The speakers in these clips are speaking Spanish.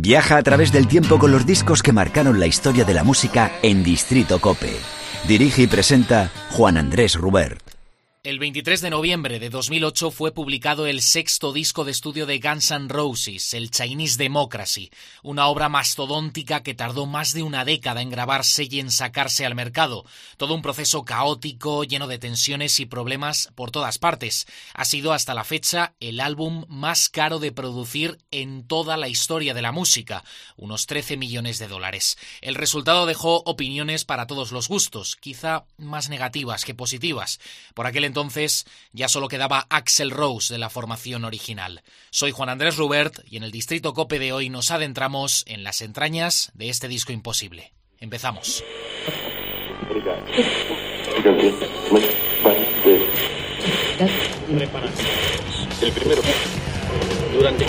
Viaja a través del tiempo con los discos que marcaron la historia de la música en Distrito Cope. Dirige y presenta Juan Andrés Rubert. El 23 de noviembre de 2008 fue publicado el sexto disco de estudio de Guns N' Roses, el Chinese Democracy, una obra mastodóntica que tardó más de una década en grabarse y en sacarse al mercado. Todo un proceso caótico, lleno de tensiones y problemas por todas partes. Ha sido hasta la fecha el álbum más caro de producir en toda la historia de la música, unos 13 millones de dólares. El resultado dejó opiniones para todos los gustos, quizá más negativas que positivas. Por aquel entonces ya solo quedaba Axel Rose de la formación original. Soy Juan Andrés Rubert y en el Distrito Cope de hoy nos adentramos en las entrañas de este disco imposible. Empezamos. El primero. Durante.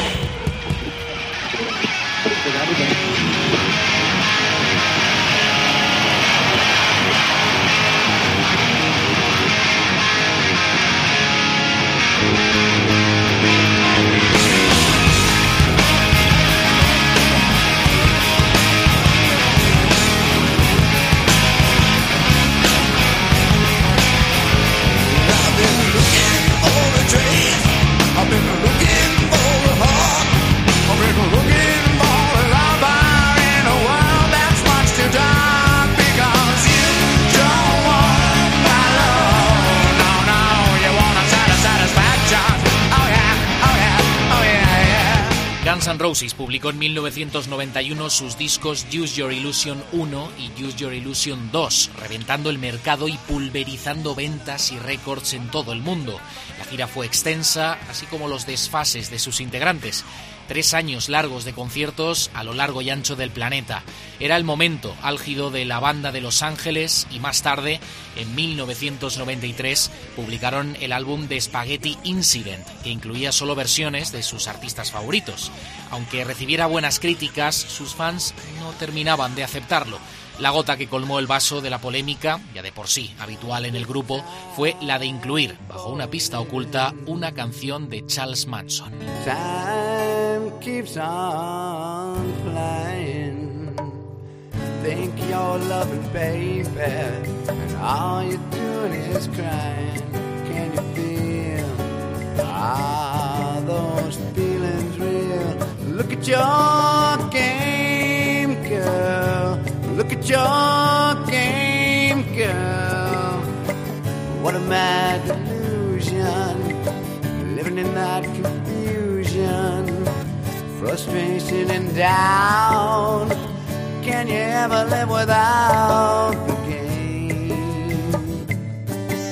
Publicó en 1991 sus discos Use Your Illusion 1 y Use Your Illusion 2, reventando el mercado y pulverizando ventas y récords en todo el mundo. La gira fue extensa, así como los desfases de sus integrantes tres años largos de conciertos a lo largo y ancho del planeta. Era el momento álgido de la banda de Los Ángeles y más tarde, en 1993, publicaron el álbum de Spaghetti Incident, que incluía solo versiones de sus artistas favoritos. Aunque recibiera buenas críticas, sus fans no terminaban de aceptarlo. La gota que colmó el vaso de la polémica, ya de por sí habitual en el grupo, fue la de incluir, bajo una pista oculta, una canción de Charles Manson. Keeps on flying. Think you're loving, baby, and all you're doing is crying. Can you feel ah, those feelings real? Look at your game, girl. Look at your game, girl. What a mad delusion. Living in that.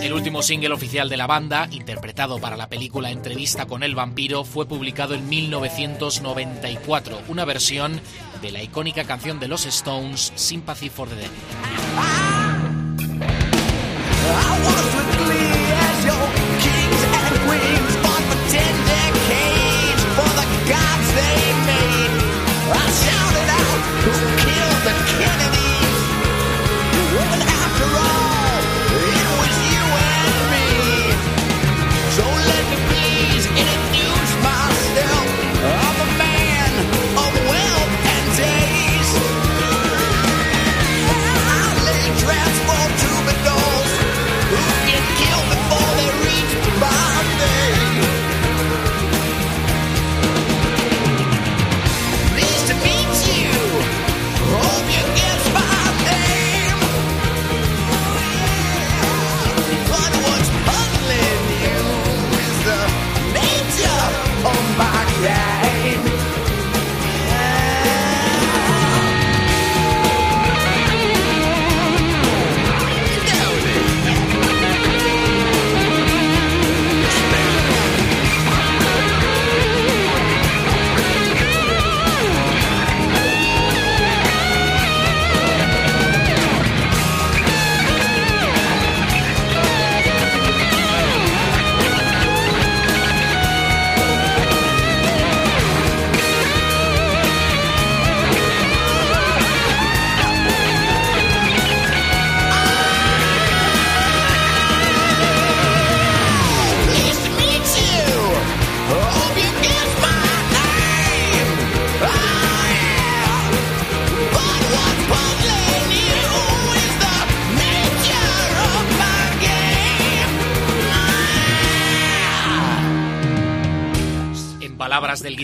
El último single oficial de la banda, interpretado para la película Entrevista con el vampiro, fue publicado en 1994, una versión de la icónica canción de los Stones, Sympathy for the Devil. the cannon.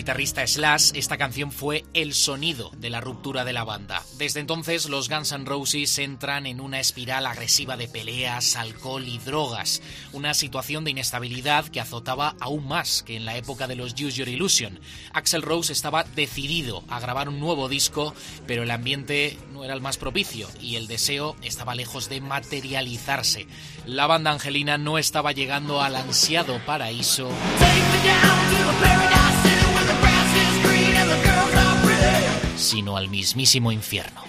Guitarrista Slash, esta canción fue el sonido de la ruptura de la banda. Desde entonces, los Guns N' Roses entran en una espiral agresiva de peleas, alcohol y drogas, una situación de inestabilidad que azotaba aún más que en la época de los Use Your Illusion. Axel Rose estaba decidido a grabar un nuevo disco, pero el ambiente no era el más propicio y el deseo estaba lejos de materializarse. La banda angelina no estaba llegando al ansiado paraíso sino al mismísimo infierno.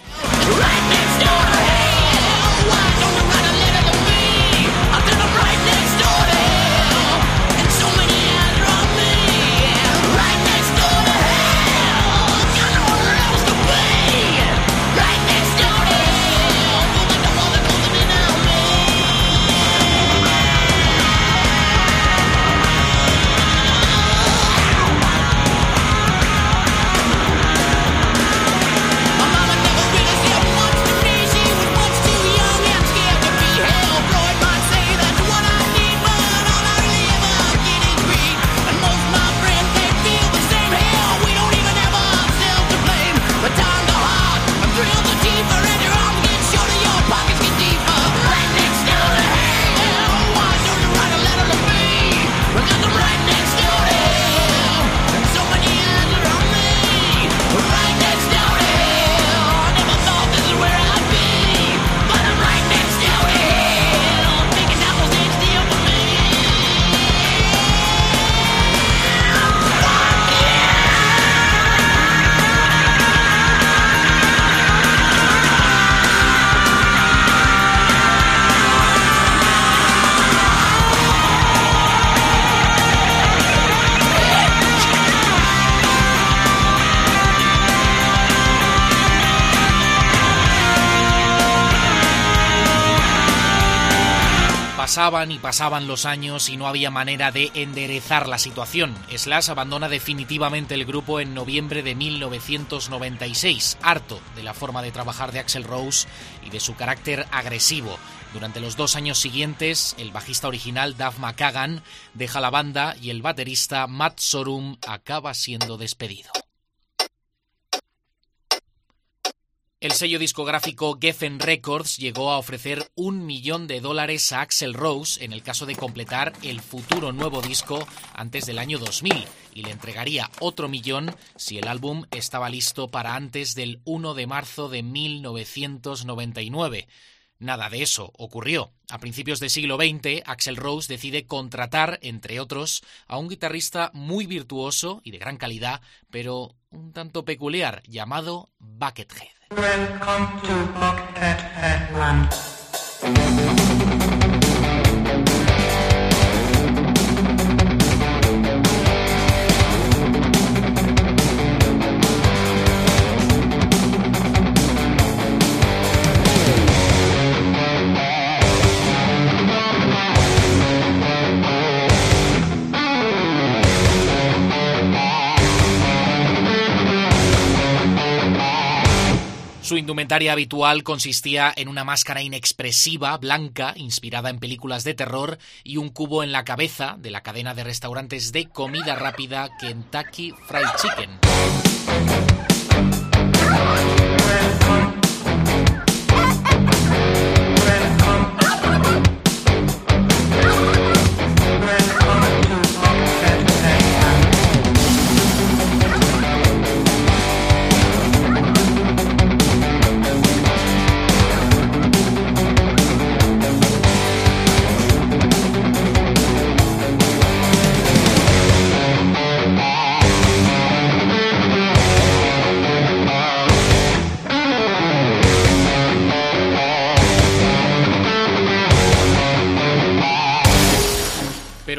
Pasaban y pasaban los años y no había manera de enderezar la situación. Slash abandona definitivamente el grupo en noviembre de 1996, harto de la forma de trabajar de Axel Rose y de su carácter agresivo. Durante los dos años siguientes, el bajista original Duff McKagan deja la banda y el baterista Matt Sorum acaba siendo despedido. El sello discográfico Geffen Records llegó a ofrecer un millón de dólares a Axel Rose en el caso de completar el futuro nuevo disco antes del año 2000 y le entregaría otro millón si el álbum estaba listo para antes del 1 de marzo de 1999. Nada de eso ocurrió. A principios del siglo XX, Axel Rose decide contratar, entre otros, a un guitarrista muy virtuoso y de gran calidad, pero un tanto peculiar, llamado Buckethead. Welcome to Buckethead Land. Su indumentaria habitual consistía en una máscara inexpresiva, blanca, inspirada en películas de terror, y un cubo en la cabeza de la cadena de restaurantes de comida rápida Kentucky Fried Chicken.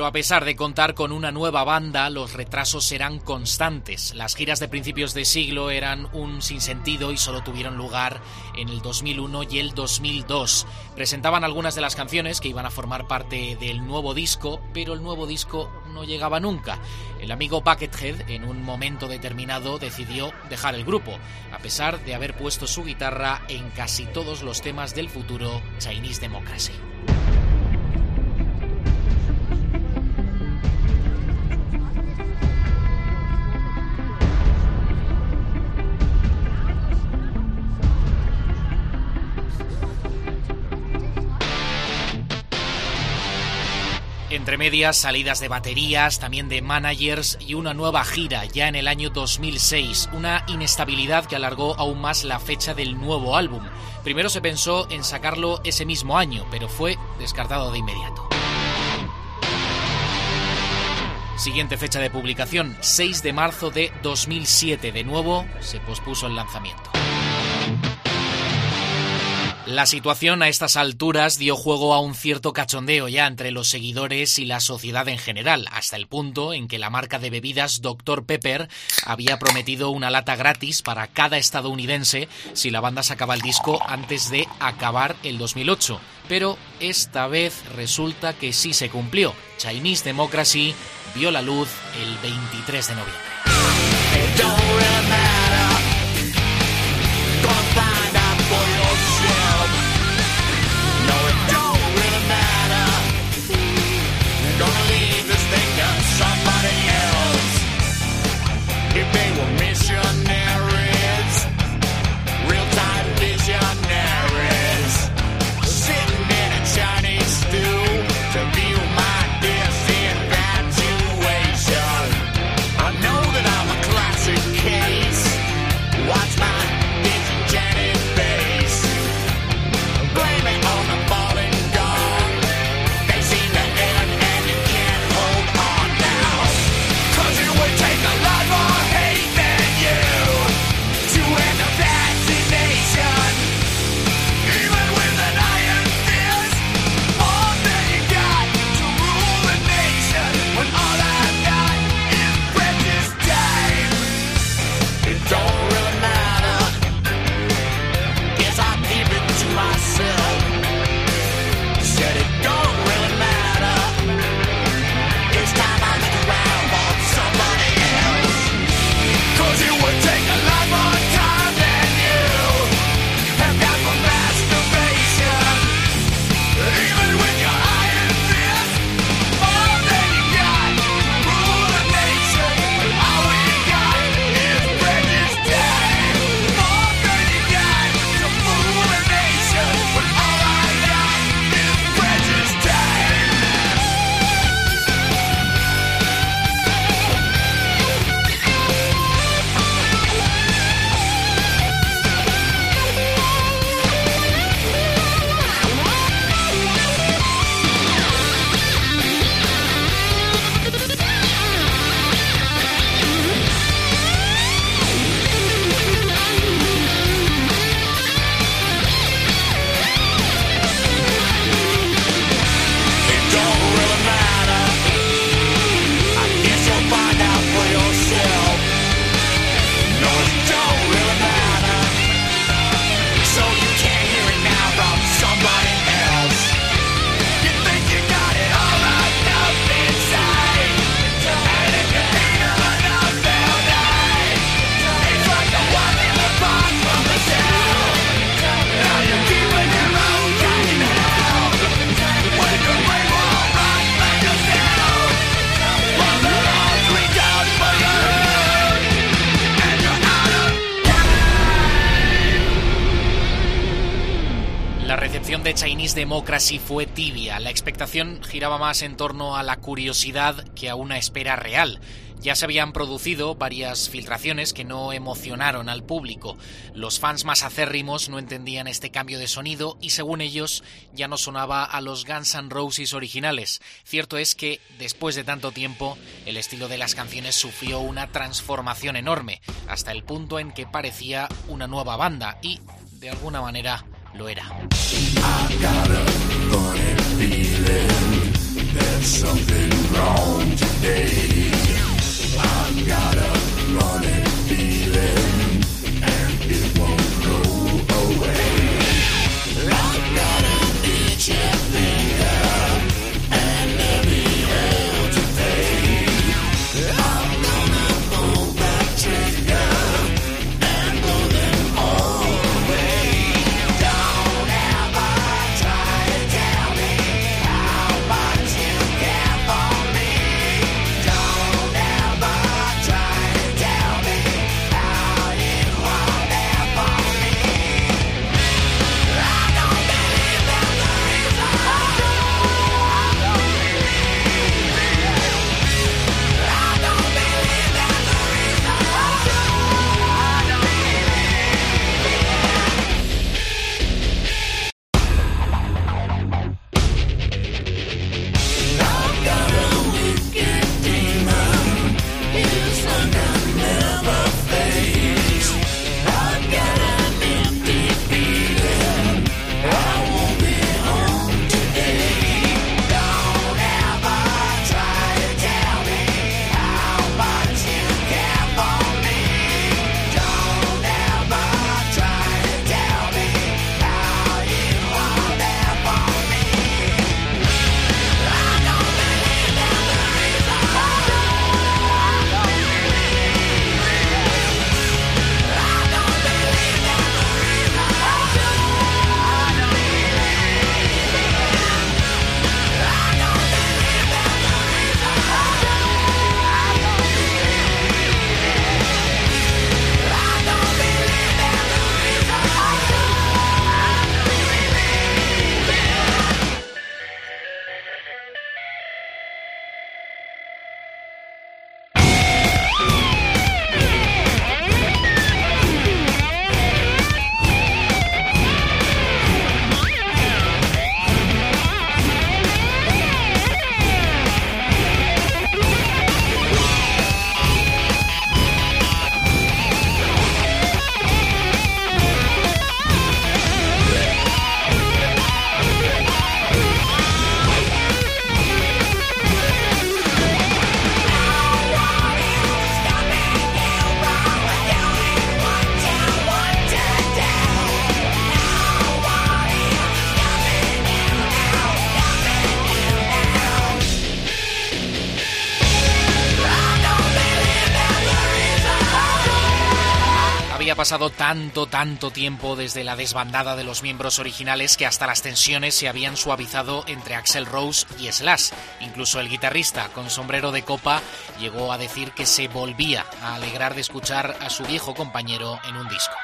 A pesar de contar con una nueva banda, los retrasos serán constantes. Las giras de principios de siglo eran un sinsentido y solo tuvieron lugar en el 2001 y el 2002. Presentaban algunas de las canciones que iban a formar parte del nuevo disco, pero el nuevo disco no llegaba nunca. El amigo Buckethead, en un momento determinado, decidió dejar el grupo, a pesar de haber puesto su guitarra en casi todos los temas del futuro Chinese Democracy. Entre medias, salidas de baterías, también de managers y una nueva gira ya en el año 2006, una inestabilidad que alargó aún más la fecha del nuevo álbum. Primero se pensó en sacarlo ese mismo año, pero fue descartado de inmediato. Siguiente fecha de publicación, 6 de marzo de 2007. De nuevo, se pospuso el lanzamiento. La situación a estas alturas dio juego a un cierto cachondeo ya entre los seguidores y la sociedad en general, hasta el punto en que la marca de bebidas Dr. Pepper había prometido una lata gratis para cada estadounidense si la banda sacaba el disco antes de acabar el 2008. Pero esta vez resulta que sí se cumplió. Chinese Democracy vio la luz el 23 de noviembre. Democracy fue tibia. La expectación giraba más en torno a la curiosidad que a una espera real. Ya se habían producido varias filtraciones que no emocionaron al público. Los fans más acérrimos no entendían este cambio de sonido y según ellos ya no sonaba a los Guns N' Roses originales. Cierto es que después de tanto tiempo el estilo de las canciones sufrió una transformación enorme, hasta el punto en que parecía una nueva banda y, de alguna manera, lo era. Acabo con el feeling there's something wrong today. I've got a pasado tanto, tanto tiempo desde la desbandada de los miembros originales que hasta las tensiones se habían suavizado entre Axel Rose y Slash. Incluso el guitarrista, con sombrero de copa, llegó a decir que se volvía a alegrar de escuchar a su viejo compañero en un disco.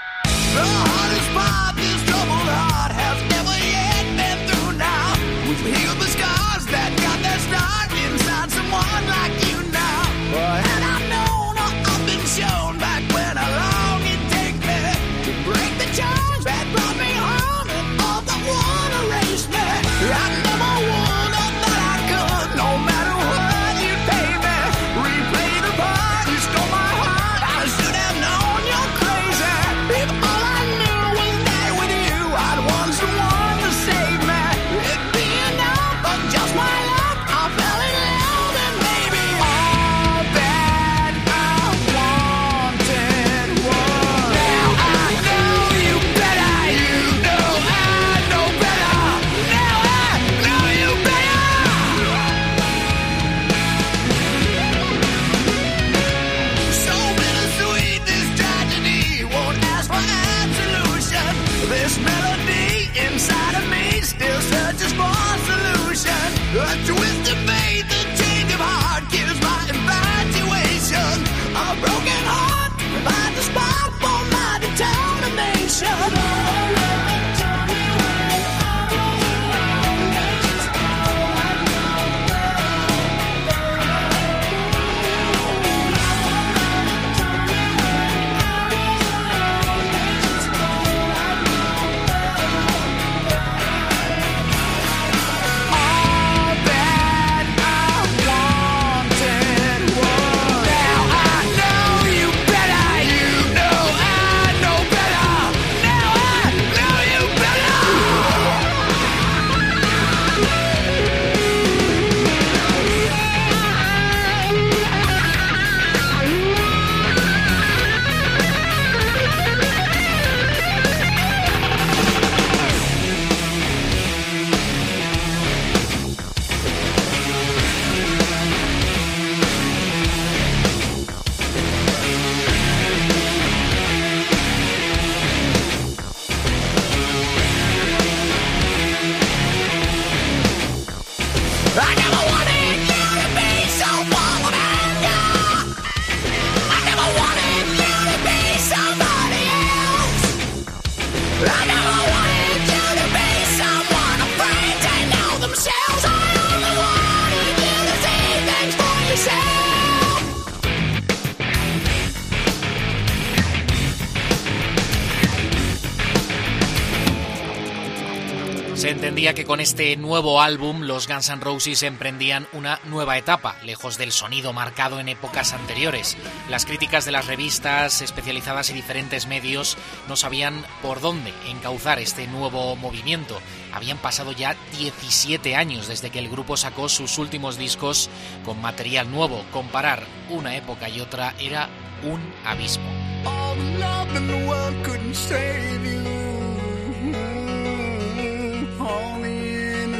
Que con este nuevo álbum los Guns N' Roses emprendían una nueva etapa, lejos del sonido marcado en épocas anteriores. Las críticas de las revistas especializadas y diferentes medios no sabían por dónde encauzar este nuevo movimiento. Habían pasado ya 17 años desde que el grupo sacó sus últimos discos con material nuevo. Comparar una época y otra era un abismo.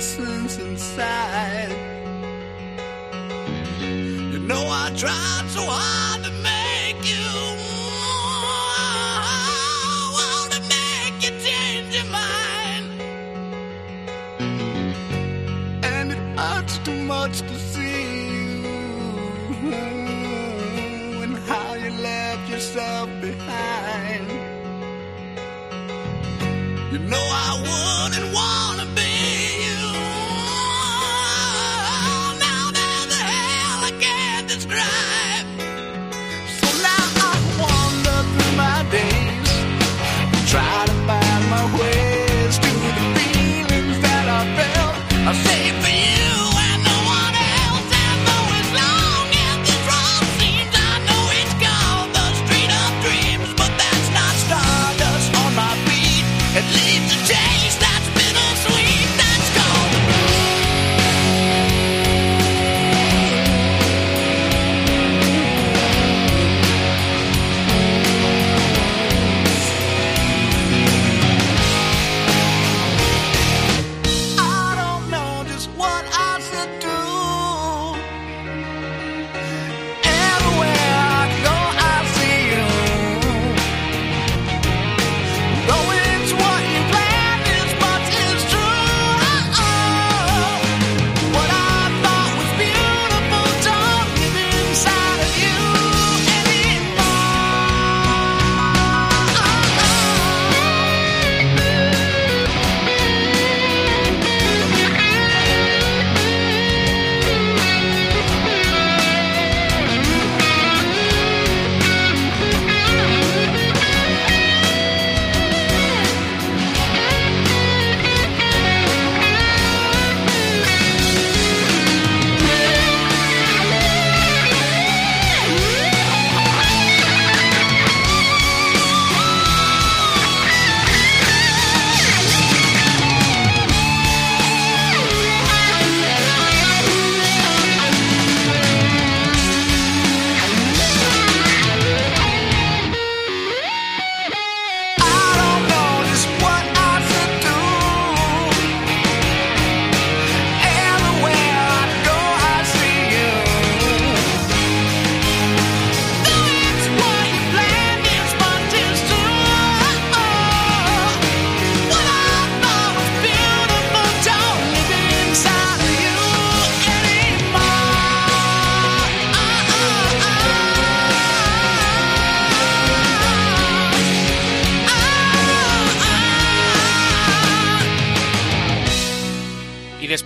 Innocence inside. You know I tried so hard to make you want to make you change your mind, and it hurts too much to see you and how you left yourself behind. You know I wouldn't wanna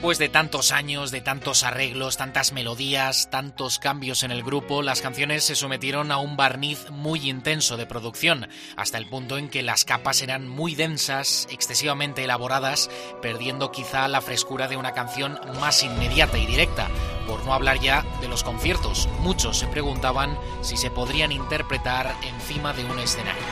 después de tantos años, de tantos arreglos, tantas melodías, tantos cambios en el grupo, las canciones se sometieron a un barniz muy intenso de producción, hasta el punto en que las capas eran muy densas, excesivamente elaboradas, perdiendo quizá la frescura de una canción más inmediata y directa, por no hablar ya de los conciertos. Muchos se preguntaban si se podrían interpretar encima de un escenario.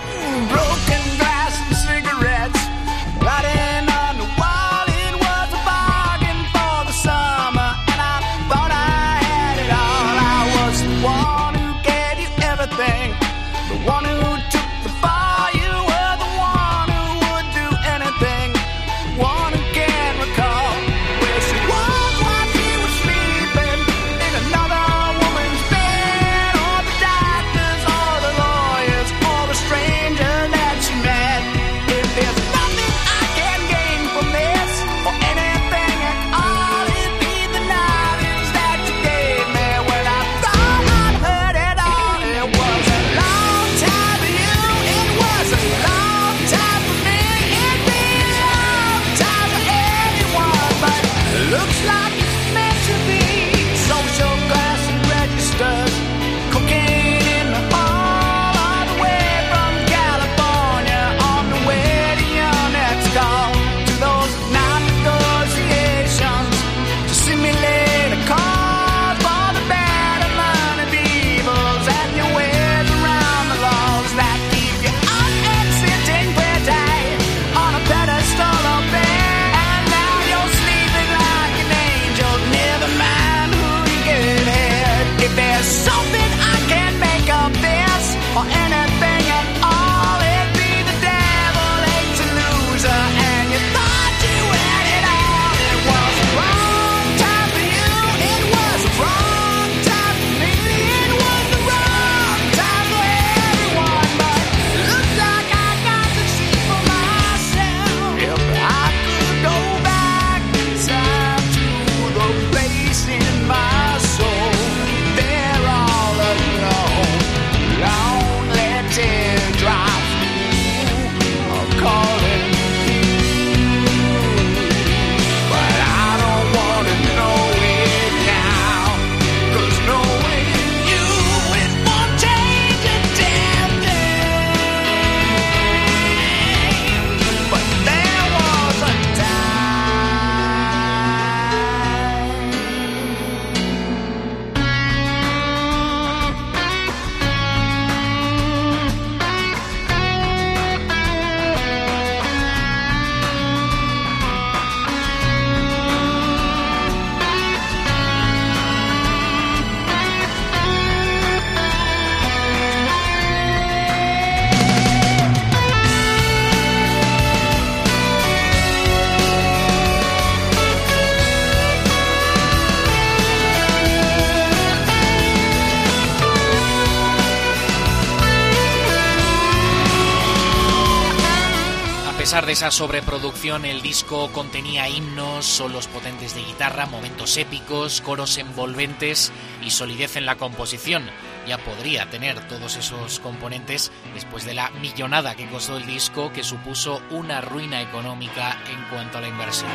Pesar de esa sobreproducción, el disco contenía himnos, solos potentes de guitarra, momentos épicos, coros envolventes y solidez en la composición. Ya podría tener todos esos componentes después de la millonada que costó el disco, que supuso una ruina económica en cuanto a la inversión.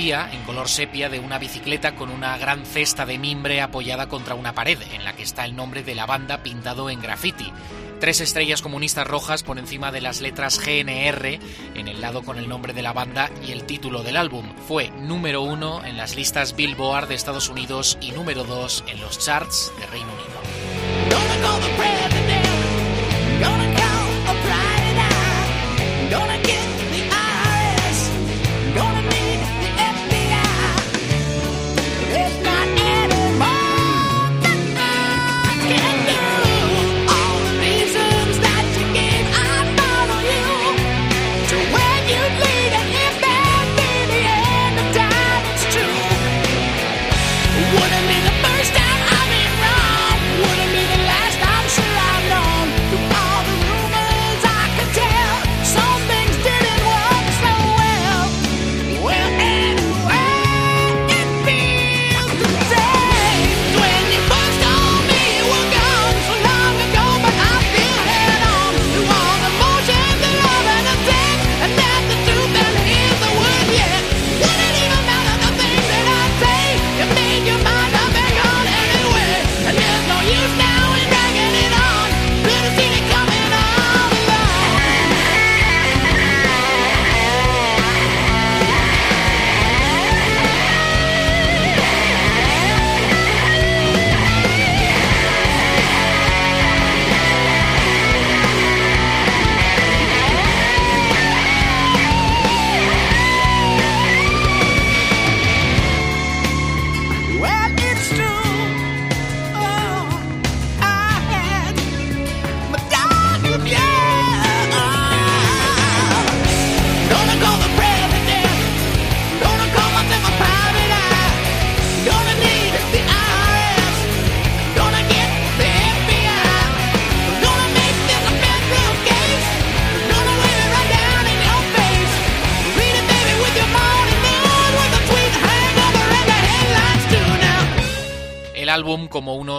En color sepia de una bicicleta con una gran cesta de mimbre apoyada contra una pared, en la que está el nombre de la banda pintado en graffiti. Tres estrellas comunistas rojas por encima de las letras GNR en el lado con el nombre de la banda y el título del álbum. Fue número uno en las listas Billboard de Estados Unidos y número dos en los charts de Reino Unido.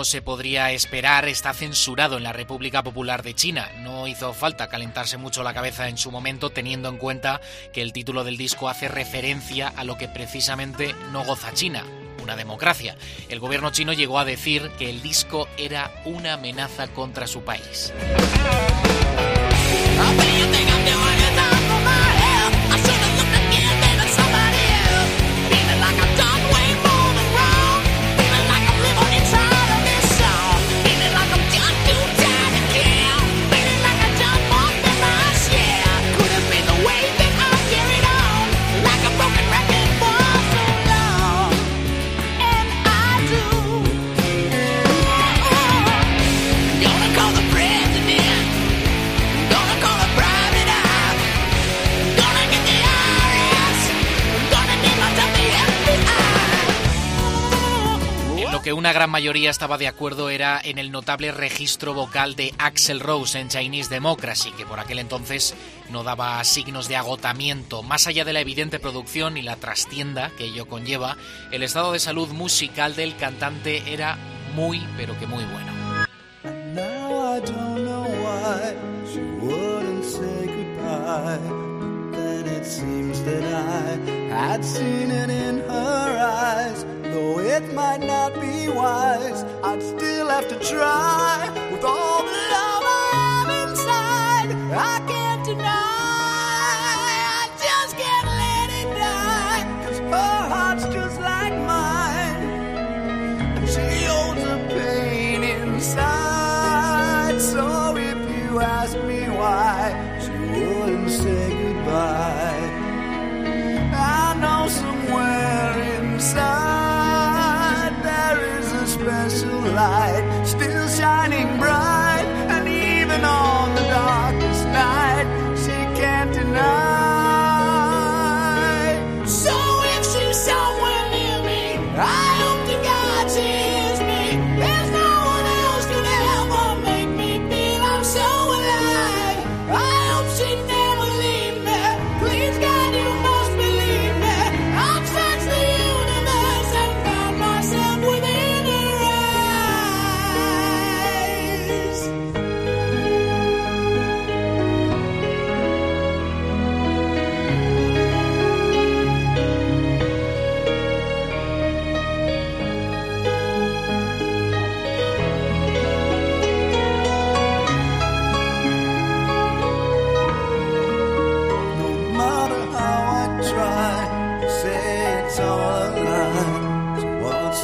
Se podría esperar, está censurado en la República Popular de China. No hizo falta calentarse mucho la cabeza en su momento, teniendo en cuenta que el título del disco hace referencia a lo que precisamente no goza China, una democracia. El gobierno chino llegó a decir que el disco era una amenaza contra su país. Una gran mayoría estaba de acuerdo era en el notable registro vocal de Axel Rose en Chinese Democracy, que por aquel entonces no daba signos de agotamiento. Más allá de la evidente producción y la trastienda que ello conlleva, el estado de salud musical del cantante era muy, pero que muy bueno. Though it might not be wise, I'd still have to try with all the love I have inside. I can't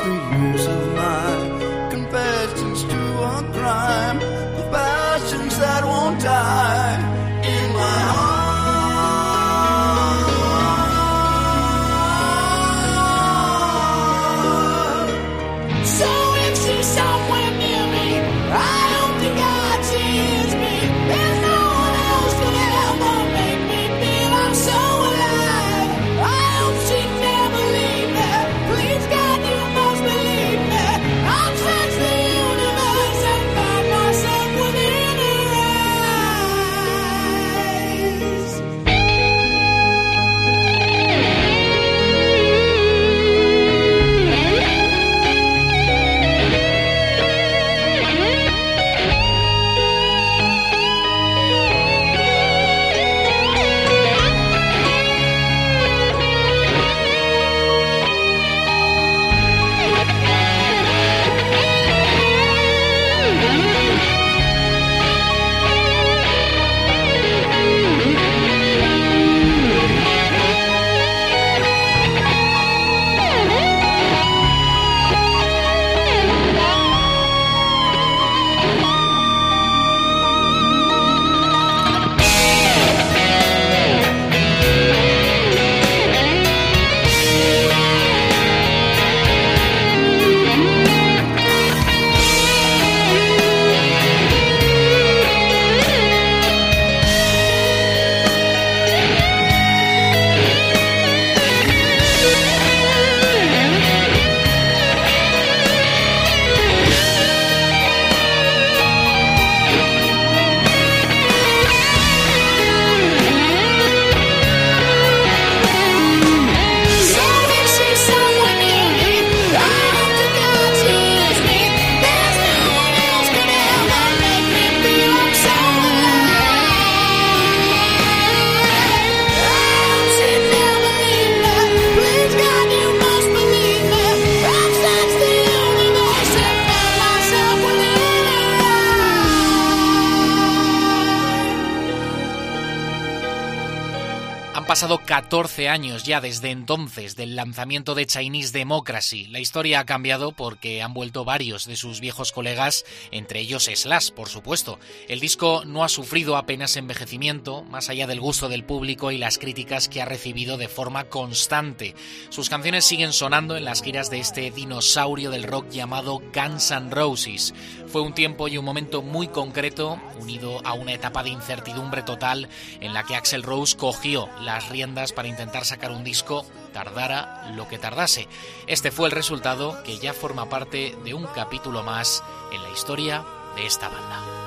the years of my Han pasado 14 años ya desde entonces del lanzamiento de Chinese Democracy. La historia ha cambiado porque han vuelto varios de sus viejos colegas, entre ellos Slash, por supuesto. El disco no ha sufrido apenas envejecimiento, más allá del gusto del público y las críticas que ha recibido de forma constante. Sus canciones siguen sonando en las giras de este dinosaurio del rock llamado Guns N' Roses. Fue un tiempo y un momento muy concreto, unido a una etapa de incertidumbre total en la que Axel Rose cogió las riendas para intentar sacar un disco, tardara lo que tardase. Este fue el resultado que ya forma parte de un capítulo más en la historia de esta banda.